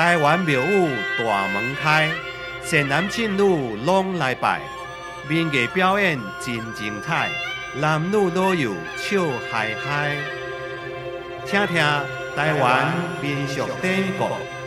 台湾庙宇大门开，善男信女拢来拜，民艺表演真精彩，男女老幼笑嗨嗨。听听台湾民俗典故。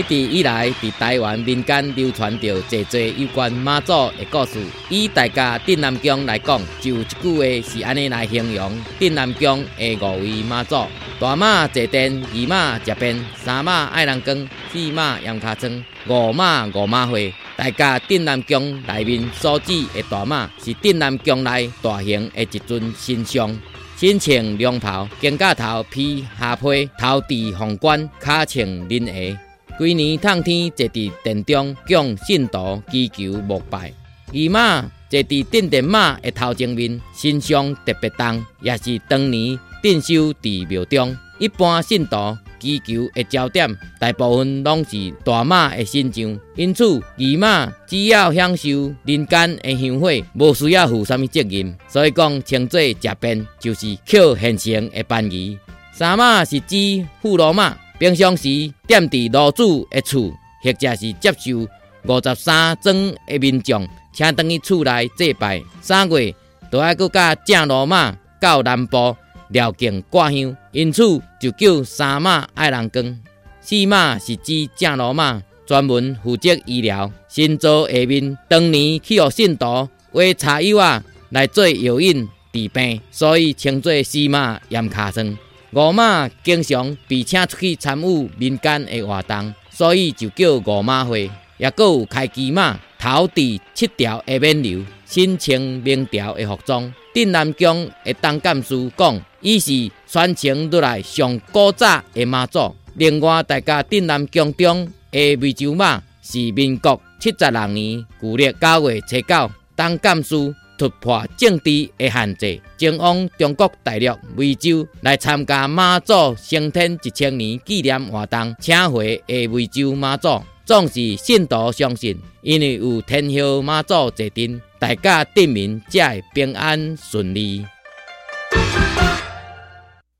一直以来，伫台湾民间流传着济济有关妈祖的故事。以大家镇南宫来讲，就一句话是安尼来形容镇南宫的五位妈祖：大马坐殿，二马食便，三马爱人羹，四马羊卡装，五马五马会。大家镇南宫内面所指的大马，是镇南宫内大型的一尊神像，身穿龙袍，肩胛头披下披，头戴凤冠，脚穿林鞋。规年冬天坐伫殿中，供信徒祈求膜拜。二马坐伫镇殿马的头前面，身上特别重，也是当年镇守伫庙中。一般信徒祈求的焦点，大部分拢是大马的身上，因此二马只要享受人间的香火，无需要负什么责任。所以讲称作食便，就是靠现成的便宜。三马是指富罗马。平常时踮伫炉主的厝，或者是接受五十三尊的民众，请等于厝内祭拜。三月都要搁甲正罗马到南部廖境挂香，因此就叫三马爱人光。四马是指正罗马专门负责医疗，新造下面当年去学信徒为茶友啊来做药引治病，所以称作四马盐卡僧。五马经常被请出去参与民间的活动，所以就叫五马会。也搁有开基马，头戴七条的冕旒，身穿明条的服装。镇南宫的当干事讲，伊是传承落来上古早的马祖。另外，大家镇南宫中的湄洲马是民国七十六年旧历九月初九，当干事。突破政治的限制，前往中国大陆湄洲来参加妈祖升天一千年纪念活动，请回的湄洲妈祖，总是信徒相信，因为有天后妈祖坐镇，大家镇民才会平安顺利。